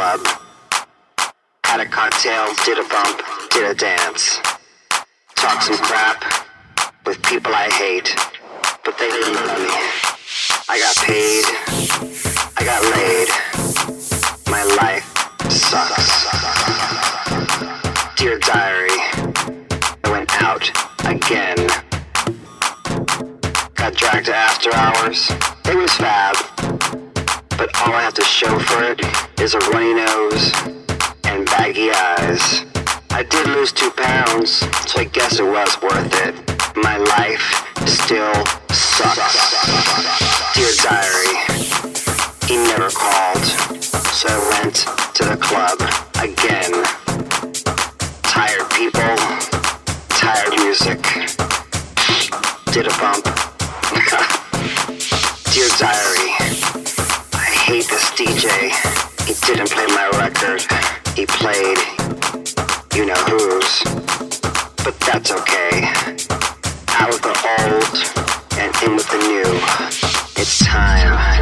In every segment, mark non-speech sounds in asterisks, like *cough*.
club. Had a cocktail, did a bump, did a dance. Talked some crap with people I hate, but they didn't love me. I got paid, I got laid. My life sucks. Dear Diary, I went out again. Got dragged to after hours. It was fab. But all I have to show for it is a runny nose and baggy eyes. I did lose two pounds, so I guess it was worth it. My life still sucks. Dear Diary, he never called, so I went to the club again. Tired people, tired music. Did a bump. *laughs* Dear Diary, didn't play my record. He played, you know whose. But that's okay. Out with the old and in with the new. It's time.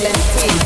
Let's see.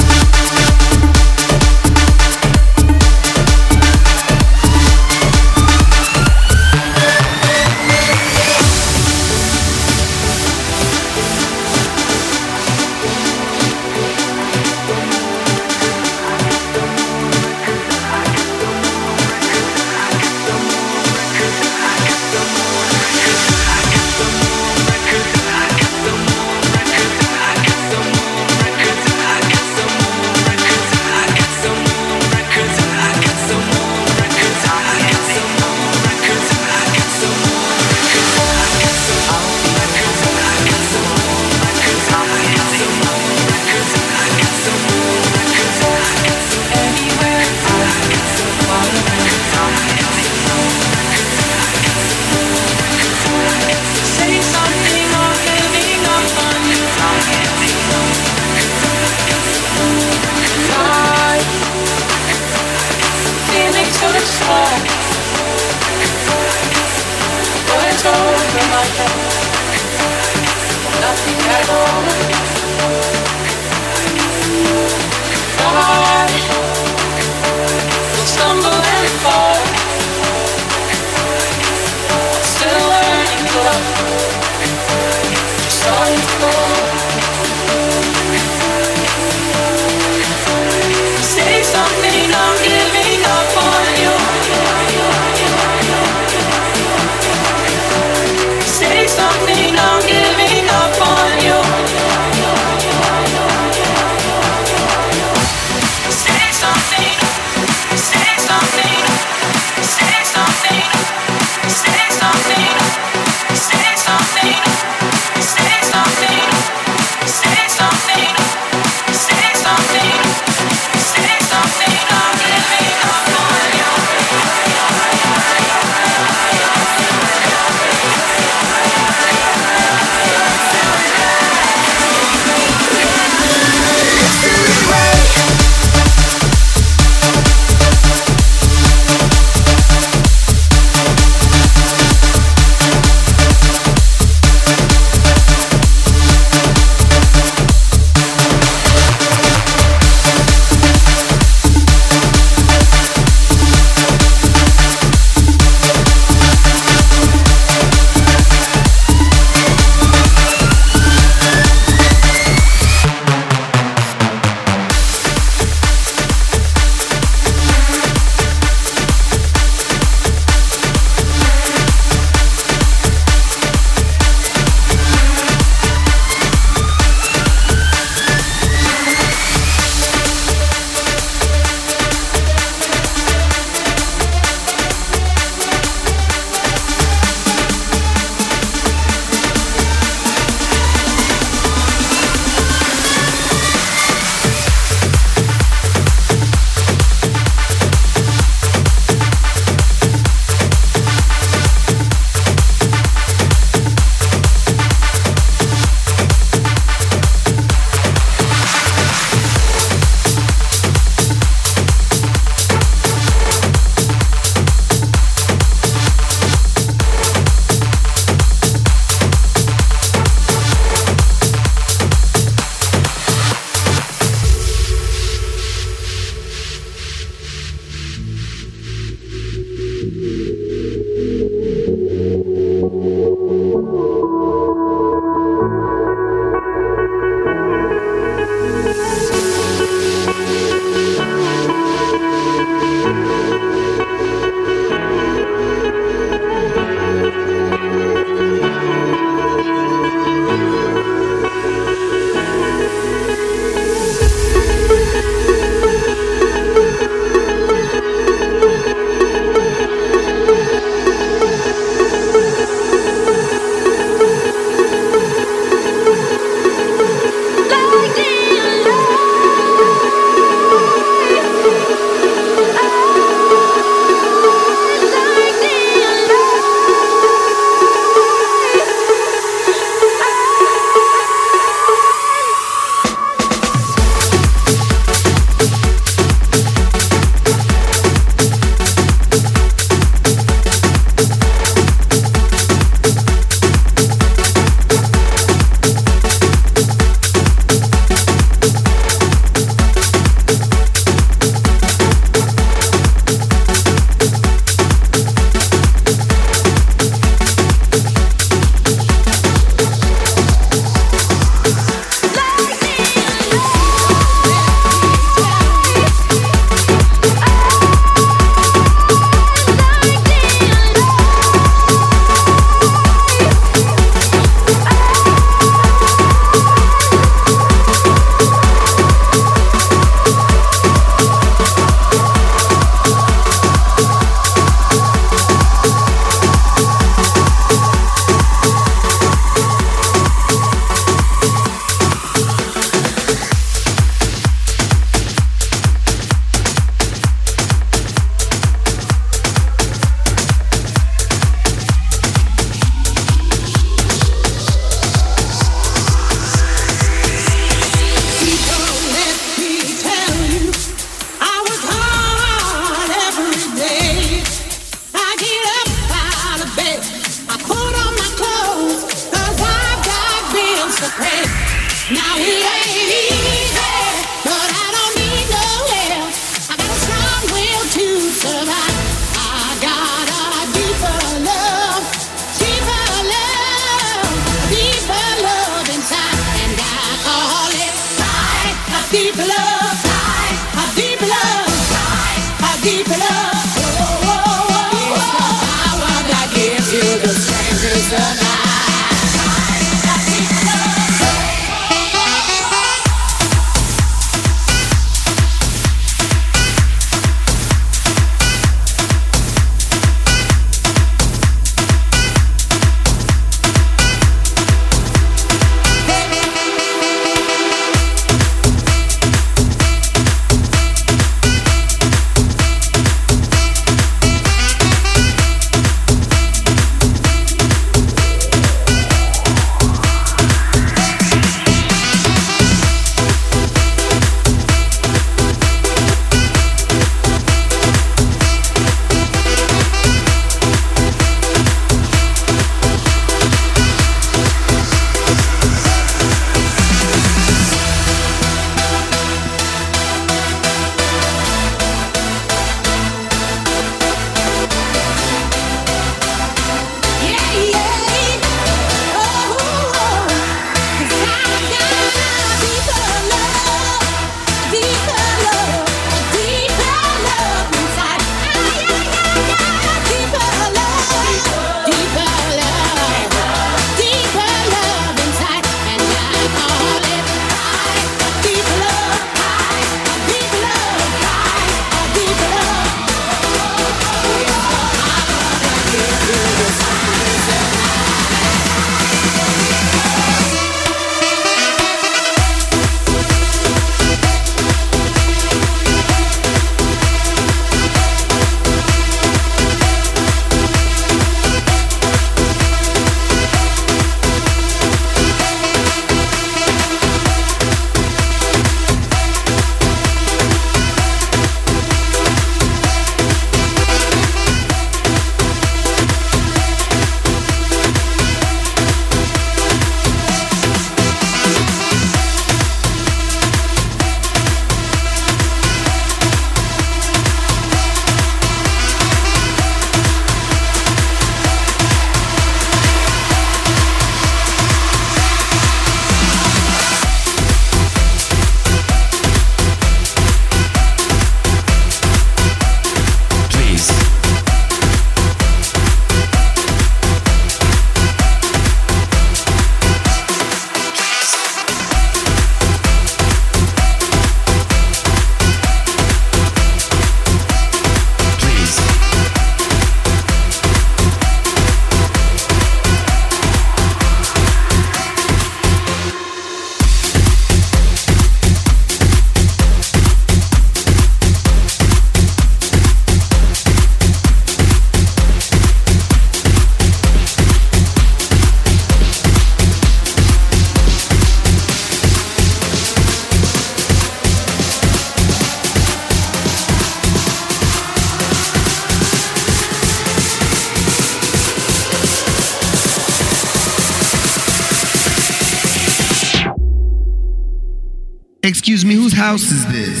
House is this?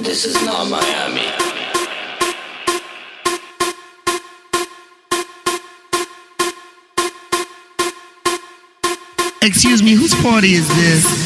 This is not Miami. Excuse me, whose party is this? This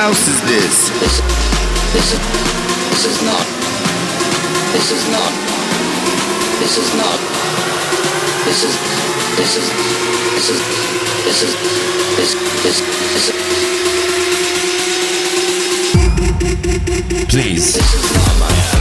house is this? This. This is. This is not. This is not. This is not. This is. This is. This is. This is. This. This. This is. Please. This is not Miami. This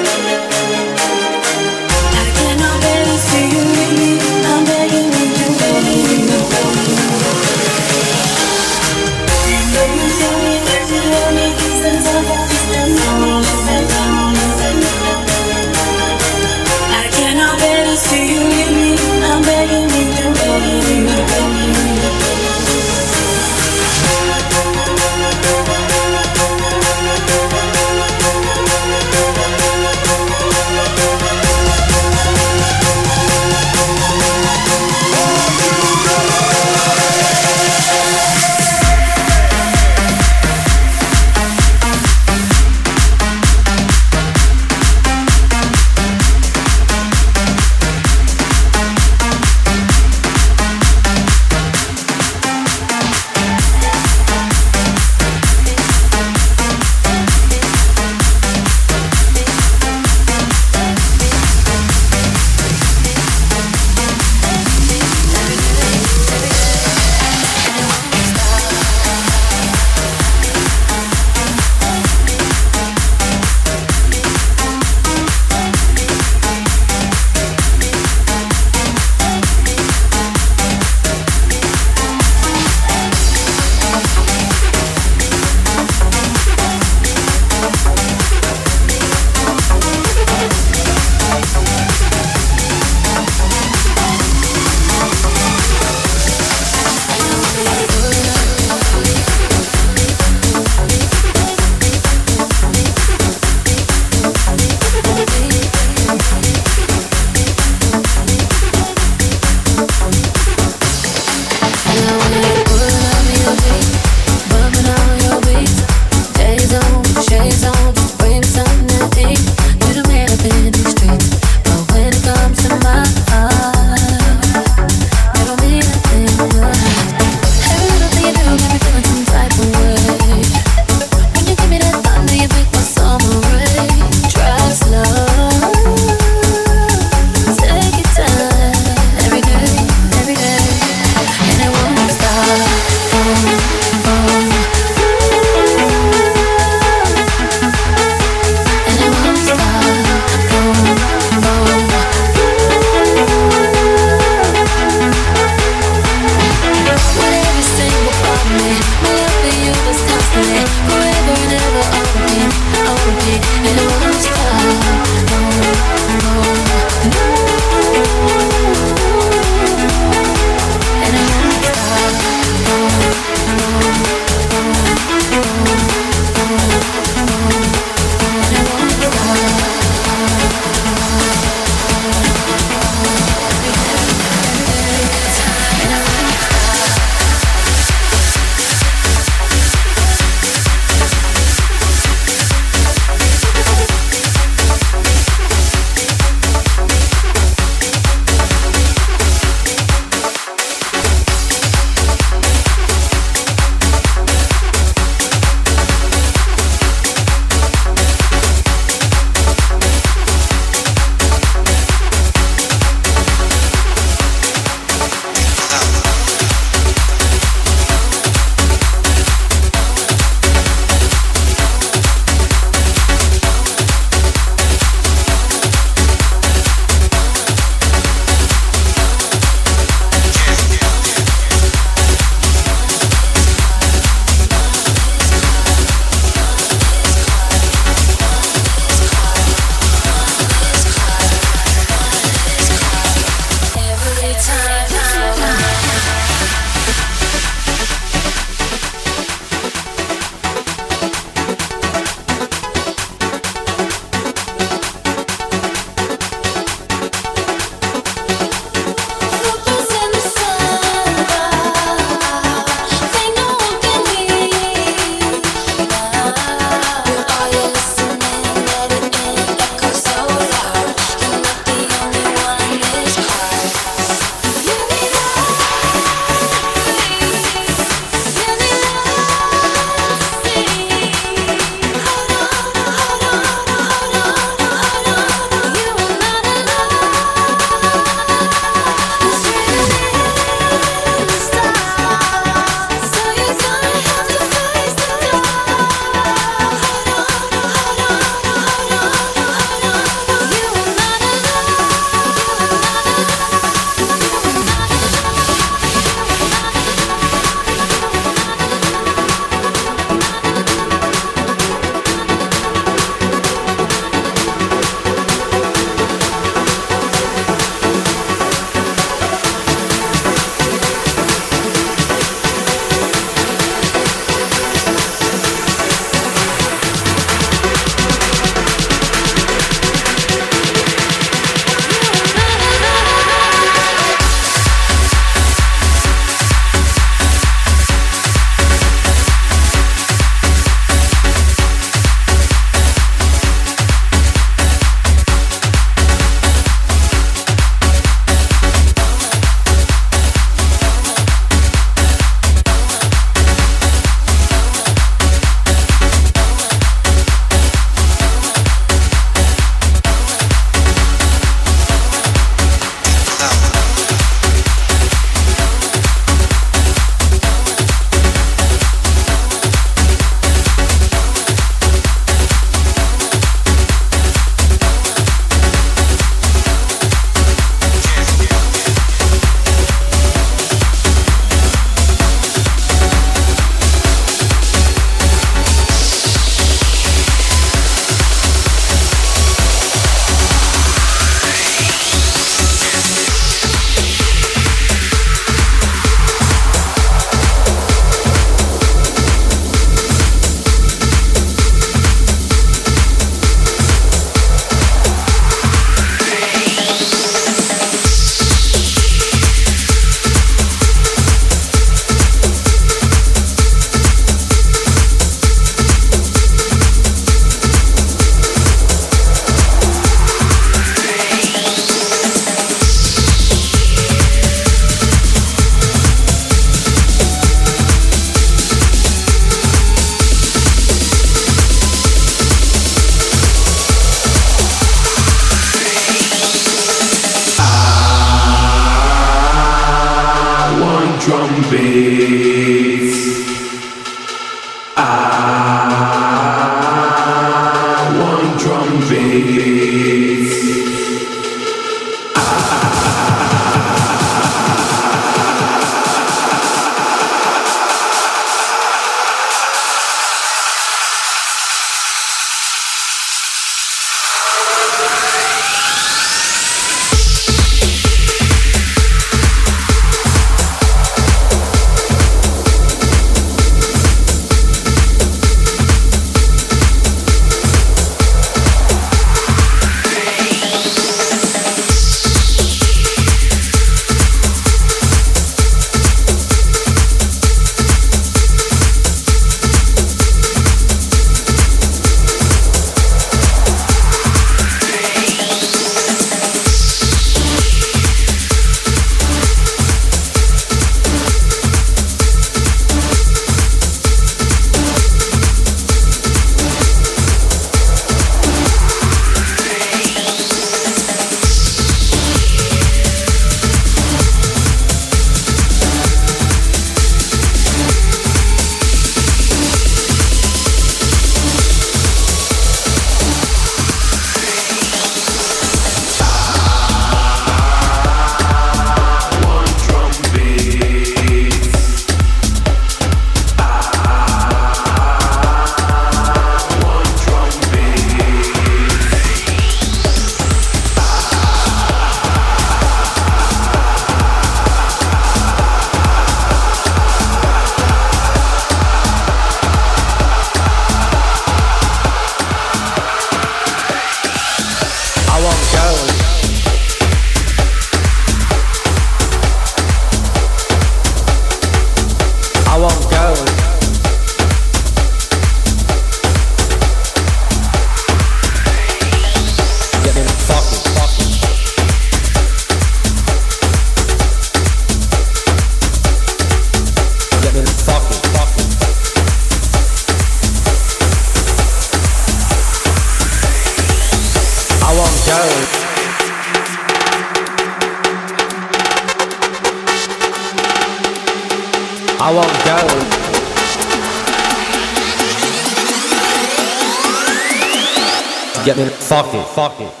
talking.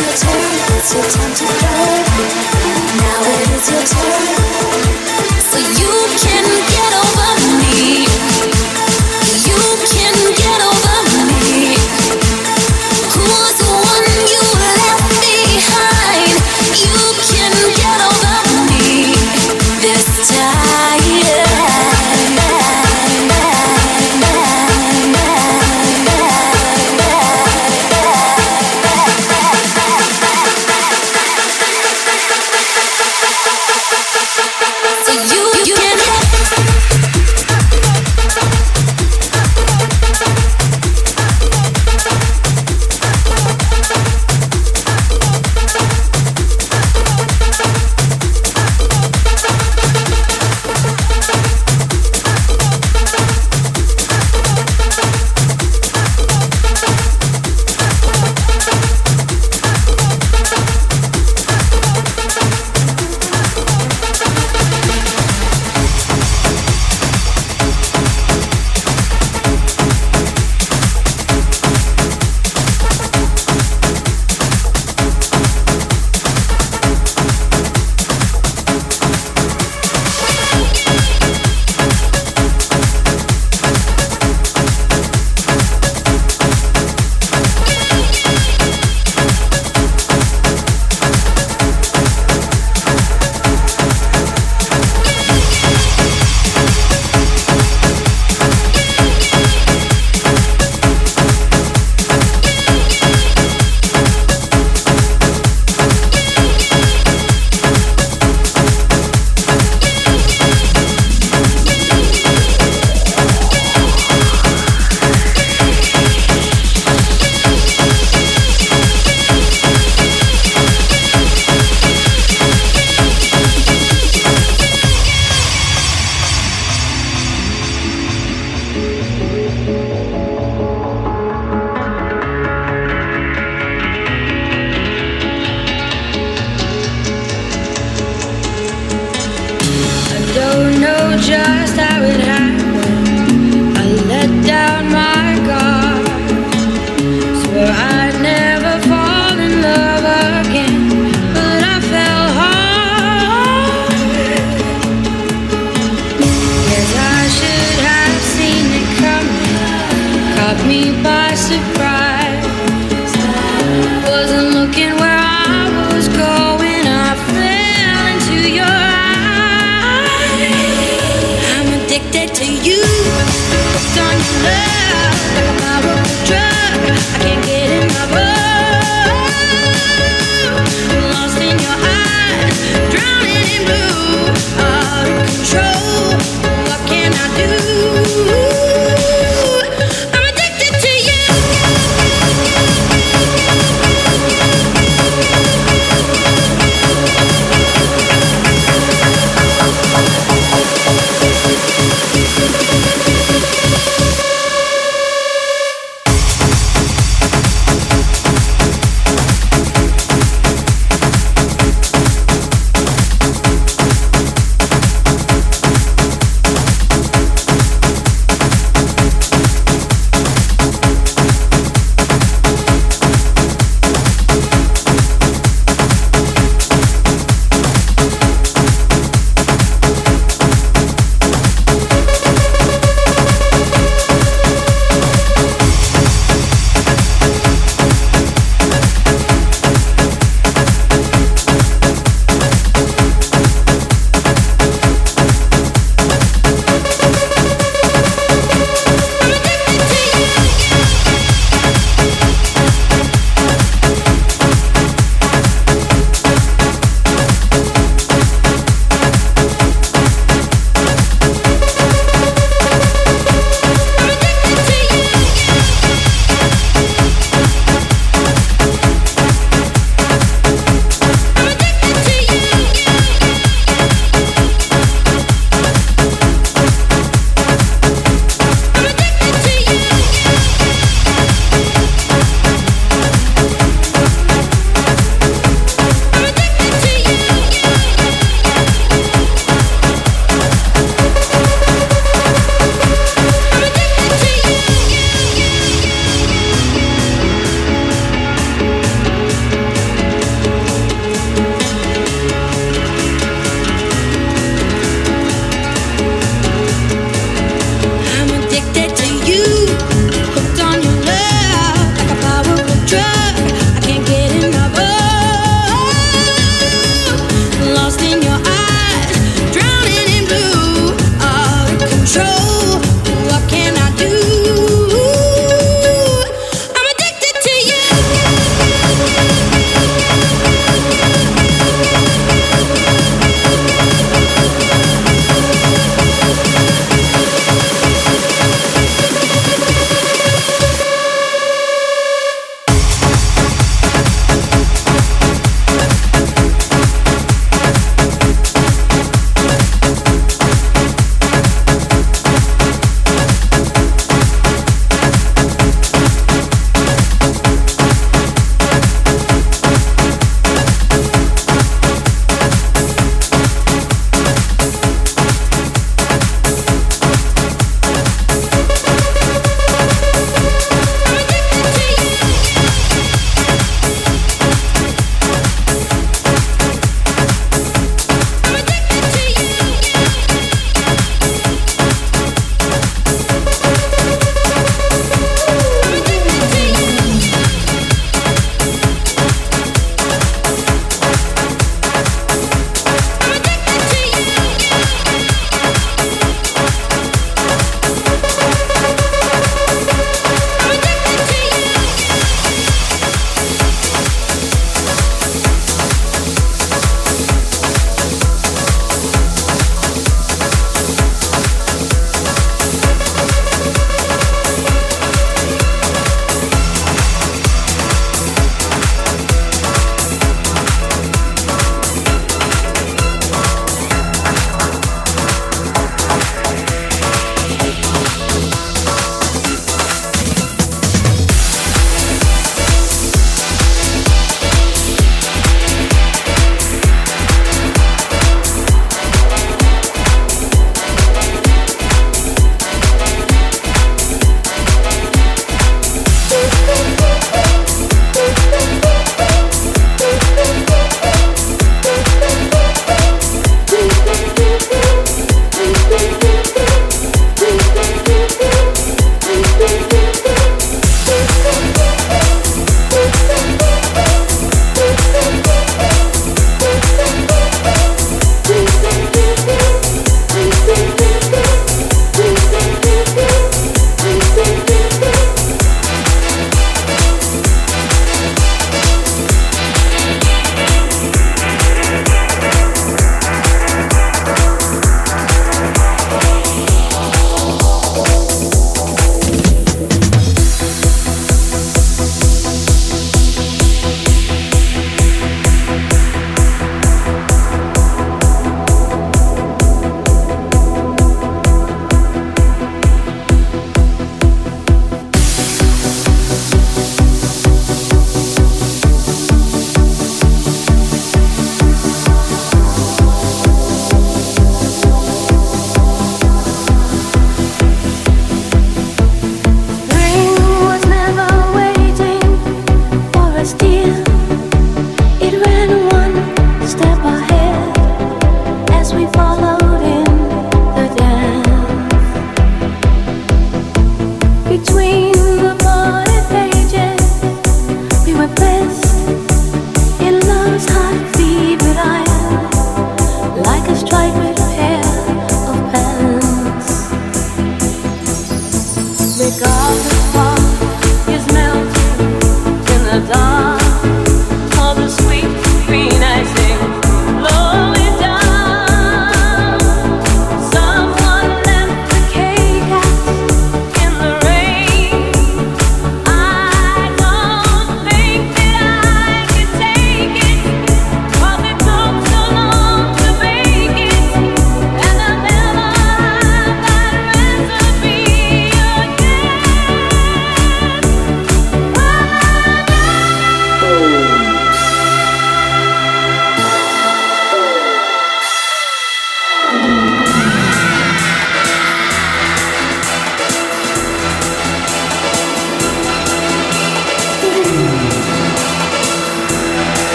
It's your turn, it's your time to play. Now it is your turn.